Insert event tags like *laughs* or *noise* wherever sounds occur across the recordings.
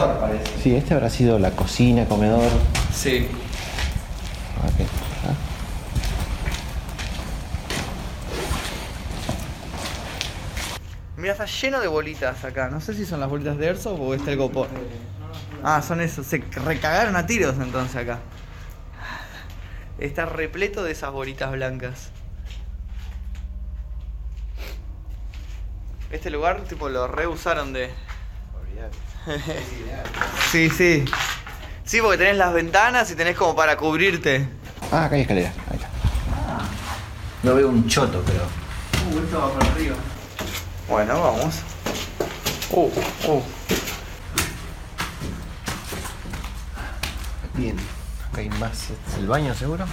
comedor, parece. Sí, este habrá sido la cocina, comedor. Sí. Ah. Mira, está lleno de bolitas acá. No sé si son las bolitas de Airsoft o está el GoPro. Ah, son esos. Se recagaron a tiros entonces acá. Está repleto de esas bolitas blancas. Este lugar, tipo, lo reusaron de. *laughs* Sí, sí. Sí, porque tenés las ventanas y tenés como para cubrirte. Ah, acá hay escalera. Ahí está. No veo un choto, pero. Uh, esto va para arriba. Bueno, vamos. Uh, uh. Bien. Acá hay más. ¿Es el baño seguro?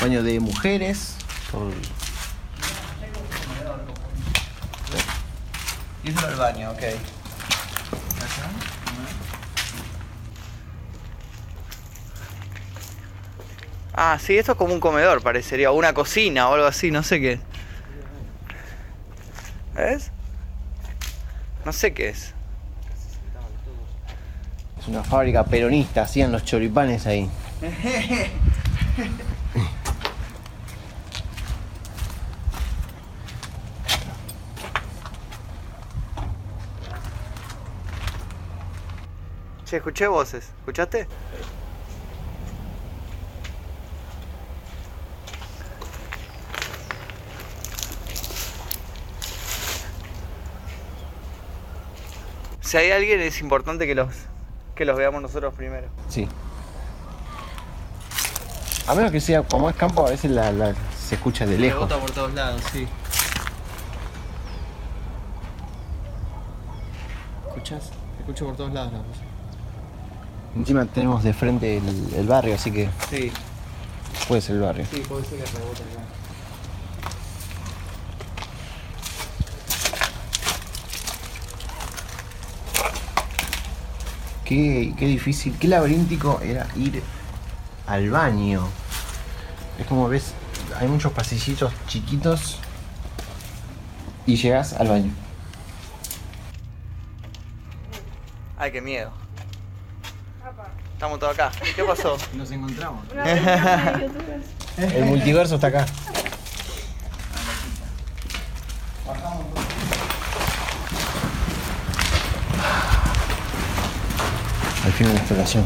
Baño de mujeres. Por- Y eso era el baño, ok. Ah, sí, esto es como un comedor, parecería, o una cocina o algo así, no sé qué. ¿Ves? No sé qué es. Es una fábrica peronista. Hacían los choripanes ahí. Che, escuché voces. ¿Escuchaste? Si hay alguien es importante que los que los veamos nosotros primero. Sí. A menos que sea, como es campo, a veces la, la- se escucha de lejos. Rebota por todos lados, sí. ¿Escuchas? Escucho por todos lados la voz. Encima tenemos de frente el, el barrio, así que Sí, puede ser el barrio. sí, puede ser que rebote acá. Qué, qué difícil, qué laberíntico era ir al baño. Es como ves, hay muchos pasillitos chiquitos y llegas al baño. Ay, qué miedo. Estamos todos acá. ¿Qué pasó? Nos encontramos. *laughs* El multiverso está acá. Al fin una exploración.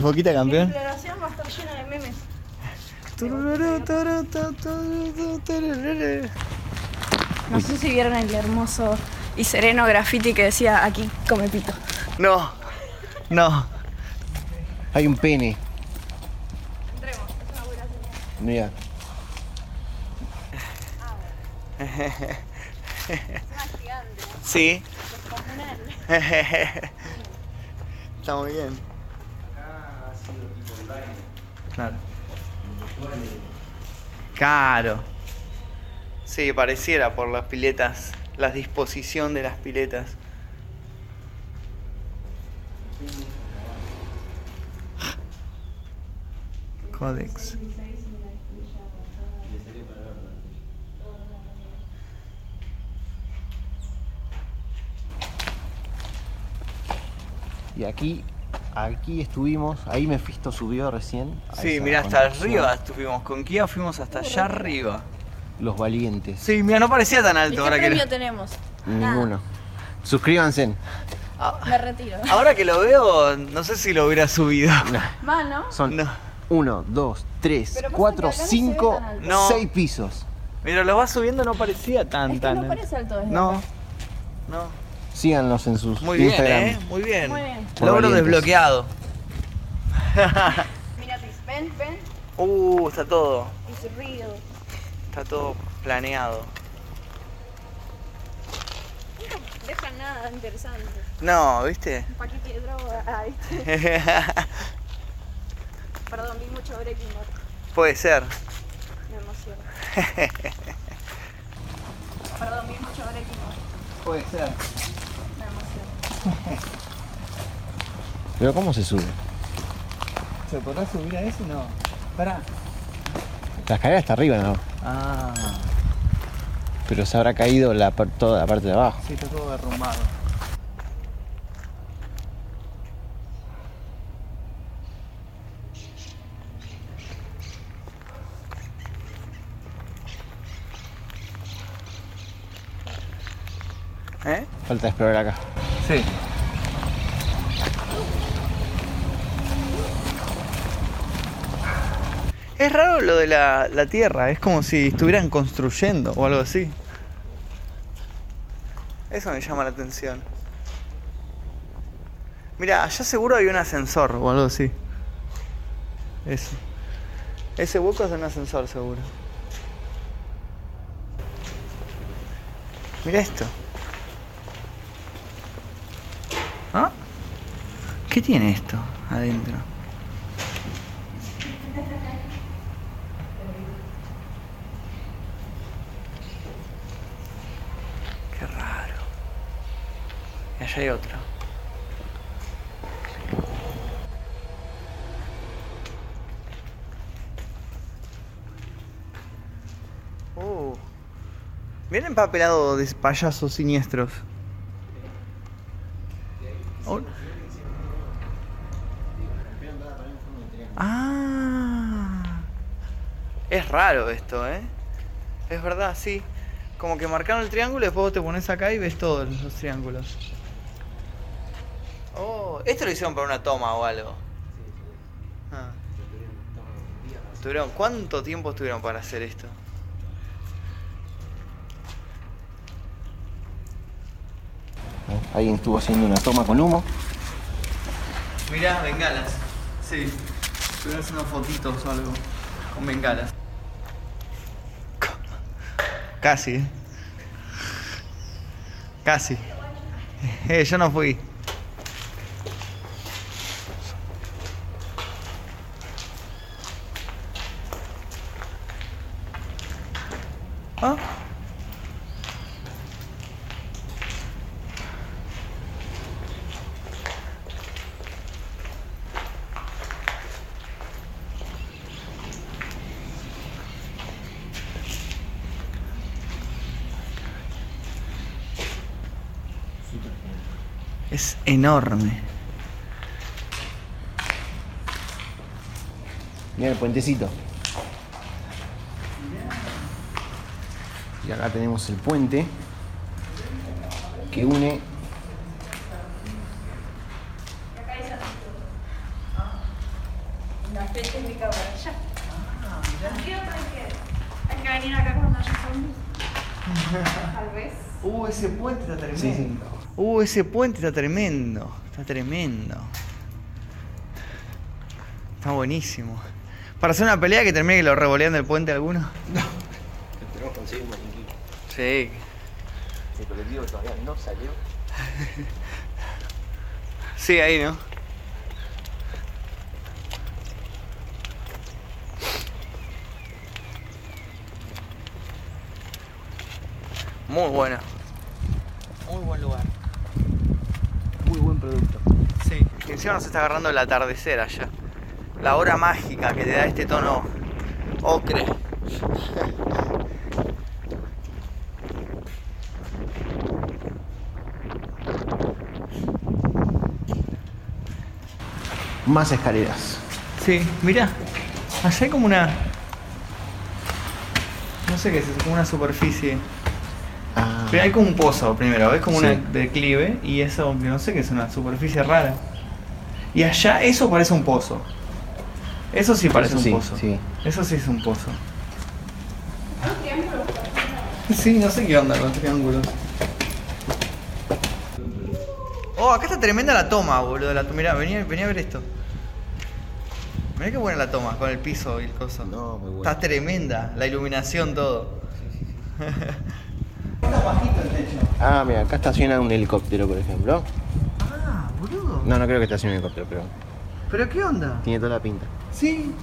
Boquita La campeón. exploración va a estar llena de memes. No sé si vieron el hermoso y sereno graffiti que decía aquí come pito. No, no. Hay un pene. Entremos, es una buena señal. Mira. Es una gigante, Sí. descomunal. *laughs* Está muy bien. Claro. Claro. Sí, pareciera por las piletas, la disposición de las piletas. Codex. Y aquí, aquí estuvimos, ahí Mephisto subió recién. Sí, mira, hasta arriba estuvimos. Con Kia fuimos hasta allá arriba. Los valientes. Sí, mira, no parecía tan ¿Y alto qué ahora que lo- tenemos? Ninguno. Suscríbanse. Ah, Me retiro. Ahora que lo veo, no sé si lo hubiera subido. *laughs* ¿no? Son No. uno, dos, tres, Pero cuatro, cinco. No. seis pisos. Mira, lo va subiendo, no parecía tan, Es que tan. no parece alto desde No, acá. no. Síganos en sus Muy bien, Instagram. ¿eh? Muy bien. Muy bien. Logro valientes. desbloqueado. *laughs* Mira, ven, ven. Uh, está todo. It's real. Está todo planeado. No deja nada interesante. No, ¿viste? Un paquete de droga. *laughs* Ah, ¿viste? Perdón, vi mucho Breaking Bad. Puede ser. Me emociono. *laughs* Perdón, vi mucho Breaking Bad. Puede ser. *laughs* Pero ¿cómo se sube? ¿Se podrá subir a eso? No. Pará. La escalera está arriba, ¿no? Ah. Pero se habrá caído la, toda la parte de abajo. Sí, está todo derrumbado. ¿Eh? Falta explorar acá. Es raro lo de la, la tierra, es como si estuvieran construyendo o algo así. Eso me llama la atención. Mira, allá seguro hay un ascensor o algo así. Eso. Ese hueco es un ascensor seguro. Mira esto. ¿Ah? ¿Qué tiene esto adentro? Qué raro. Y allá hay otro. Bien empapelado de payasos siniestros. Oh. Ah. Es raro esto, ¿eh? Es verdad, sí. Como que marcaron el triángulo y después vos te pones acá y ves todos los triángulos. Oh, esto lo hicieron para una toma o algo. Ah. Tuvieron, ¿Cuánto tiempo estuvieron para hacer esto? Alguien estuvo haciendo una toma con humo. Mirá, bengalas. Sí. Estuvieron haciendo fotitos o algo. Con bengalas. Casi. Casi. Eh, yo no fui. Es enorme. Mira el puentecito. Y acá tenemos el puente que une. La fe técnica para allá. ¿Qué otra hay que? Hay que venir acá cuando haya zombies. Tal vez. Uh, ese puente está tremendo. Sí, sí. Uh, ese puente está tremendo. Está tremendo. Está buenísimo. Para hacer una pelea que termine que lo revolean del puente alguno. *laughs* Esperemos conseguir un equipo. Sí. El colectivo todavía no salió. *laughs* Sí, ahí, ¿no? Muy buena. Muy buen lugar. Producto. Sí. Y encima nos está agarrando el atardecer allá. La hora mágica que te da este tono ocre. Más escaleras. Sí, mira. Allá hay como una. No sé qué es, es como una superficie. Ah, Pero hay como un pozo primero, ¿ves? Como Sí. un declive y eso, que no sé qué es una superficie rara. Y allá eso parece un pozo. Eso sí parece Eso un sí, pozo. sí. Eso sí es un pozo. Sí, no sé qué onda con los triángulos. Oh, acá está tremenda la toma, boludo. La, mirá, venía, venía a ver esto. Mirá qué buena la toma, con el piso y el coso. No, muy bueno. Está tremenda, la iluminación, todo. *laughs* Está bajito el techo. Ah, mira, acá estaciona un helicóptero, por ejemplo. Ah, boludo. No, no creo que estacione un helicóptero, pero ¿Pero qué onda? tiene toda la pinta. Sí.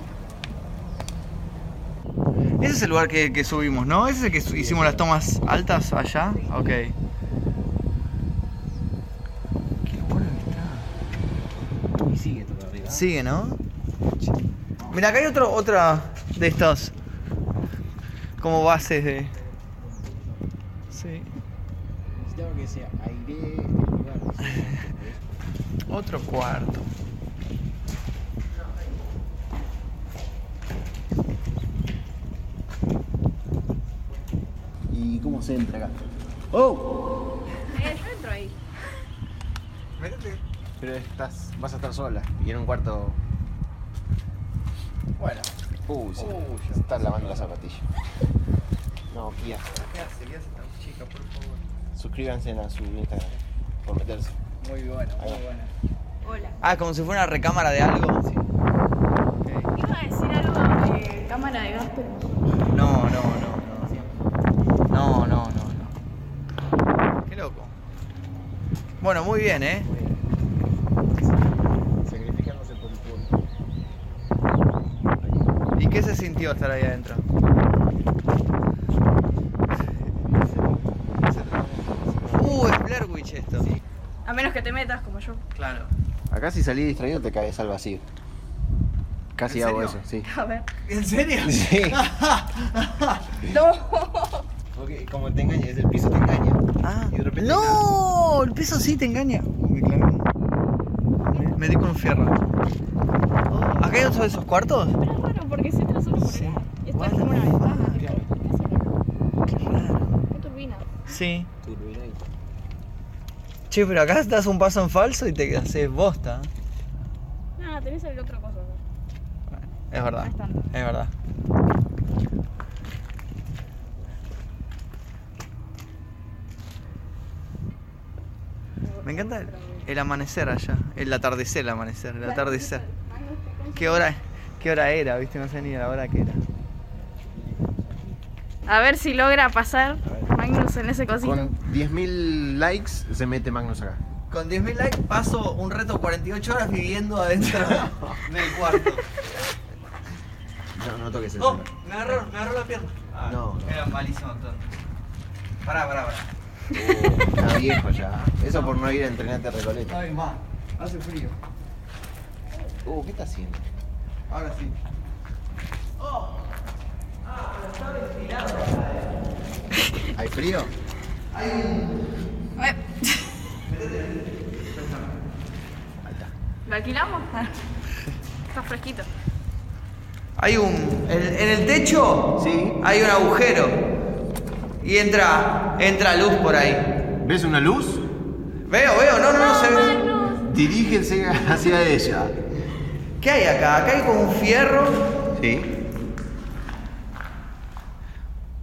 Ese es el lugar que, que subimos, ¿no? Ese es el que hicimos las tomas altas allá. Ok. Qué bueno que está. Y sigue todo arriba. Sigue, ¿no? Mira, acá hay otro, otra de estos. Como bases de. Sí. Necesitaba que sea aire el lugar. Otro cuarto. ¿Y cómo se entra acá? ¡Oh! entro ahí. Métete. Pero estás, vas a estar sola. Y en un cuarto. Bueno. Uy, sí. Uy, se están lavando las zapatillas. No, Kia. ¿Qué hace? ¿Qué hace chica, por favor? Suscríbanse a su Instagram. Por meterse. Muy bueno, Ahí muy buena. Hola. Ah, como si fuera una recámara de algo. Sí. Iba a decir algo de cámara de gas, pero. No, no, no, no. No, no, no, no. Qué loco. Bueno, muy bien, ¿eh? Sacrificándose por el pueblo. ¿Y qué se sintió estar ahí adentro? Uh, es Blair Witch esto. A menos que te metas como yo. Claro. Acá si salís distraído te caes al vacío. Casi ¿En hago serio? eso, sí. A ver. ¿En serio? *laughs* Sí. *laughs* No. Porque como te engaña, es el piso te engaña. Ah. Y de repente No, el peso sí te engaña. Me clavé. Me, me di con un fierro. Oh, ¿Acá hay otro de esos cuartos? Pero es raro porque se entra solo por Sí. Esto es como una ventana. ¿Qué raro. ¿Qué turbina? Sí. Che, pero acá das un paso en falso y te haces bosta. Nada, tenés el otro coso. Es verdad. No. Es verdad. Me encanta el, el amanecer allá. El atardecer, el amanecer. El atardecer. ¿Qué hora, ¿Qué hora era? ¿Viste? No sé ni la hora que era. A ver si logra pasar Magnus en ese cosito. Con 10.000 likes se mete Magnus acá. Con 10.000 likes paso un reto 48 horas viviendo adentro *laughs* del cuarto. No, no toques el Oh, me agarró, me agarró la pierna. Ah, No. Era malísimo entonces. Pará, pará, pará. Oh, está viejo ya. Eso por no ir a entrenarte a Recoleta. Ay, más. Hace frío. Uh, ¿qué está haciendo? Ahora sí. ¿Hay frío? Eh, *laughs* ¿Lo alquilamos? Está fresquito. Hay un. En, en el techo Sí. hay un agujero. Y entra. entra luz por ahí. ¿Ves una luz? Veo, veo, no, no, no se ve. Magnus. Dirígense *laughs* hacia ella. ¿Qué hay acá? Acá hay como un fierro. Sí.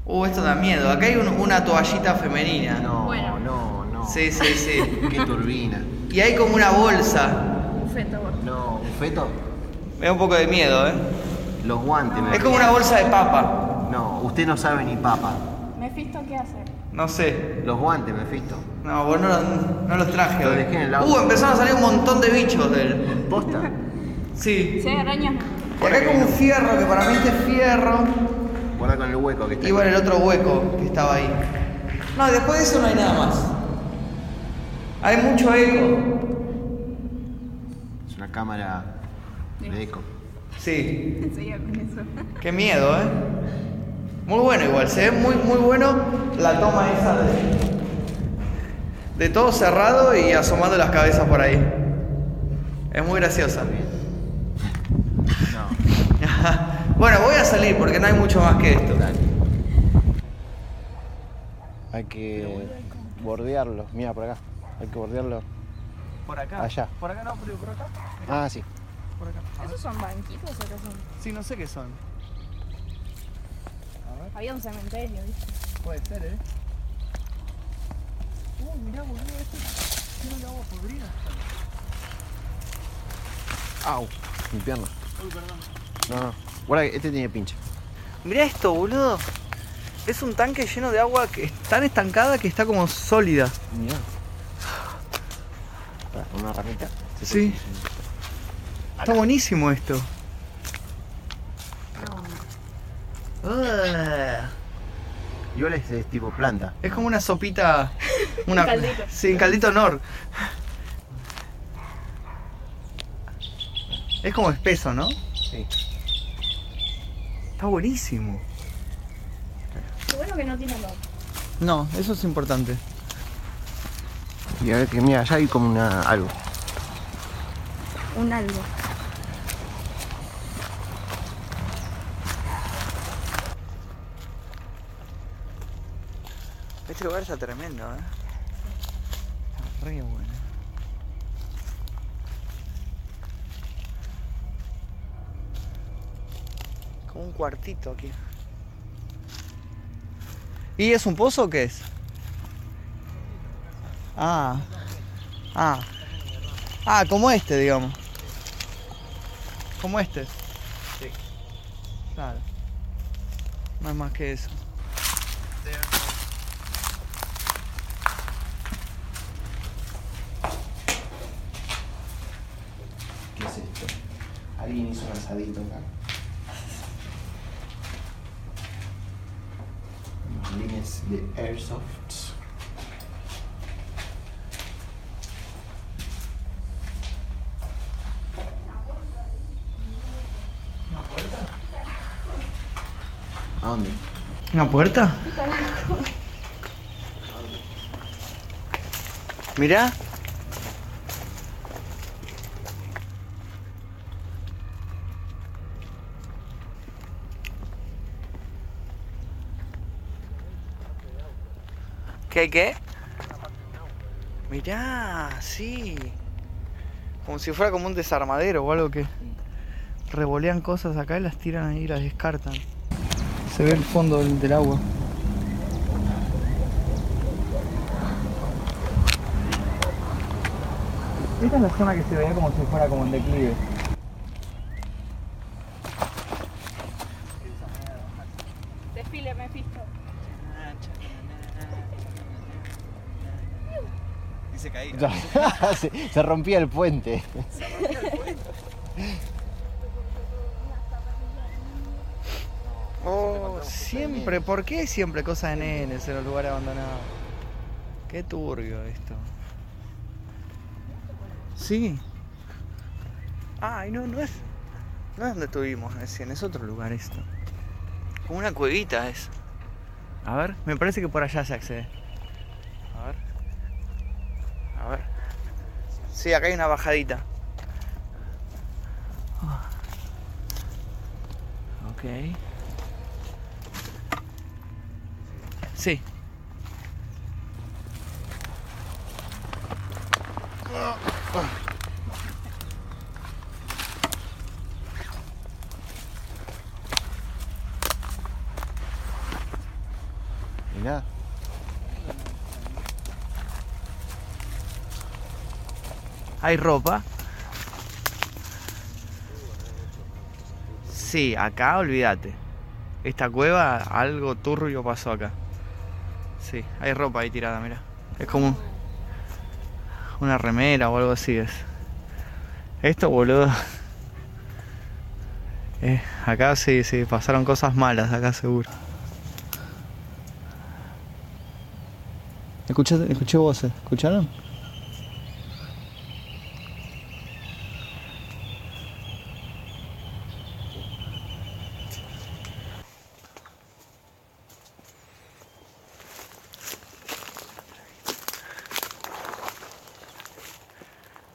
Uh, esto da miedo. Acá hay un- una toallita femenina. No, Bueno. no, no. Sí, sí, sí. *laughs* Qué turbina. Y hay como una bolsa. Un feto, gordo. No, un feto. Me da un poco de miedo, ¿eh? Los guantes. me Es como una bolsa de papa. No, usted no sabe ni papa. Mefisto, ¿qué hace? No sé. Los guantes, Mefisto. No, vos no, no los traje Los hoy. dejé en el auto. Uh, empezaron a salir un montón de bichos del. ¿Posta? Sí. Si hay arañas, Y acá hay como un fierro, que para mí este es fierro. Guarda con el hueco que está Igual ahí. el otro hueco que estaba ahí. No, después de eso no hay nada más. Hay mucho eco. Es una cámara de eco. Sí. *laughs* seguía con eso. Qué miedo, ¿eh? Muy bueno igual, se ve muy, muy bueno la toma esa de, de todo cerrado y asomando las cabezas por ahí. Es muy graciosa. *laughs* No. Bueno, voy a salir porque no hay mucho más que esto. Hay que bordearlo. Mira, por acá. Hay que bordearlo. Por acá. Allá. Por acá no, pero por acá. Ah, sí. Por acá. ¿Esos son banquitos o qué son? Sí, no sé qué son. Había un cementerio, ¿viste? Puede ser, ¿eh? Uh, mirá, boludo, esto tiene el agua podrida. Au. Mi pierna. No, no. Guarda que este tiene pinche. Mirá esto, boludo. Es un tanque lleno de agua que es tan estancada que está como sólida. Mira. Una ramita. Sí. Está buenísimo esto. Ah, Igual es, es tipo planta. es como una sopita. Una, Un *laughs* caldito. Sí, un caldito nor. Es como espeso, ¿no? Sí. Está buenísimo. Qué bueno que no tiene olor. No, eso es importante. Y a ver que mira, allá hay como una algo. Un algo. Este lugar está tremendo, ¿eh? Re bueno. Como un cuartito aquí. ¿Y es un pozo o qué es? Ah. Ah. Ah, como este, digamos. Como este. Sí. Claro. No es más que eso. ¿Qué es esto? Alguien hizo un asadito acá. De Airsoft. ¿A dónde? ¿Una puerta? Mirá. ¿Qué? Mirá, sí. Como si fuera como un desarmadero o algo que revolean cosas acá y las tiran ahí y las descartan. Se ve el fondo del, del agua. Esta es la zona que se veía como si fuera como en declive. Desfile, me fijo. Dice caído. *laughs* se, se rompía el puente. Oh, siempre, ¿por qué siempre cosas de nenes en los lugares abandonados? Qué turbio esto. Sí. Ay, no, no es. No es donde estuvimos recién, es otro lugar esto. Como una cuevita es. A ver, me parece que por allá se accede. A ver. A ver. Sí, acá hay una bajadita. Ok. Sí. Mirá. ¿Hay ropa? Sí, acá olvídate. Esta cueva, algo turbio pasó acá. Sí, hay ropa ahí tirada, mira. Es como una remera o algo así es. Esto, boludo. Eh, acá sí, sí, pasaron cosas malas, acá seguro. Escuché, escuché voces, ¿escucharon?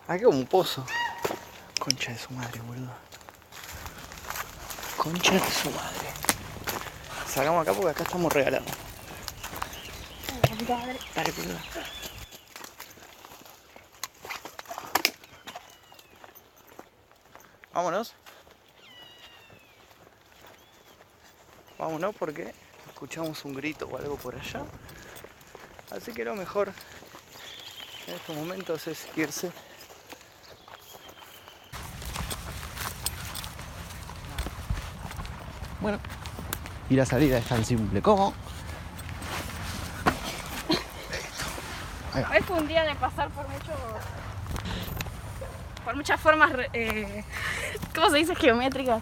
Aquí un pozo. Concha de su madre, boludo. Concha de su madre. Salgamos acá porque acá estamos regalados. Dale. Vámonos. Vámonos porque escuchamos un grito o algo por allá. Así que lo mejor en estos momentos es irse. Bueno. Y la salida es tan simple como. Hoy fue un día de pasar por muchos. por muchas formas. Eh, ¿Cómo se dice? Geométricas.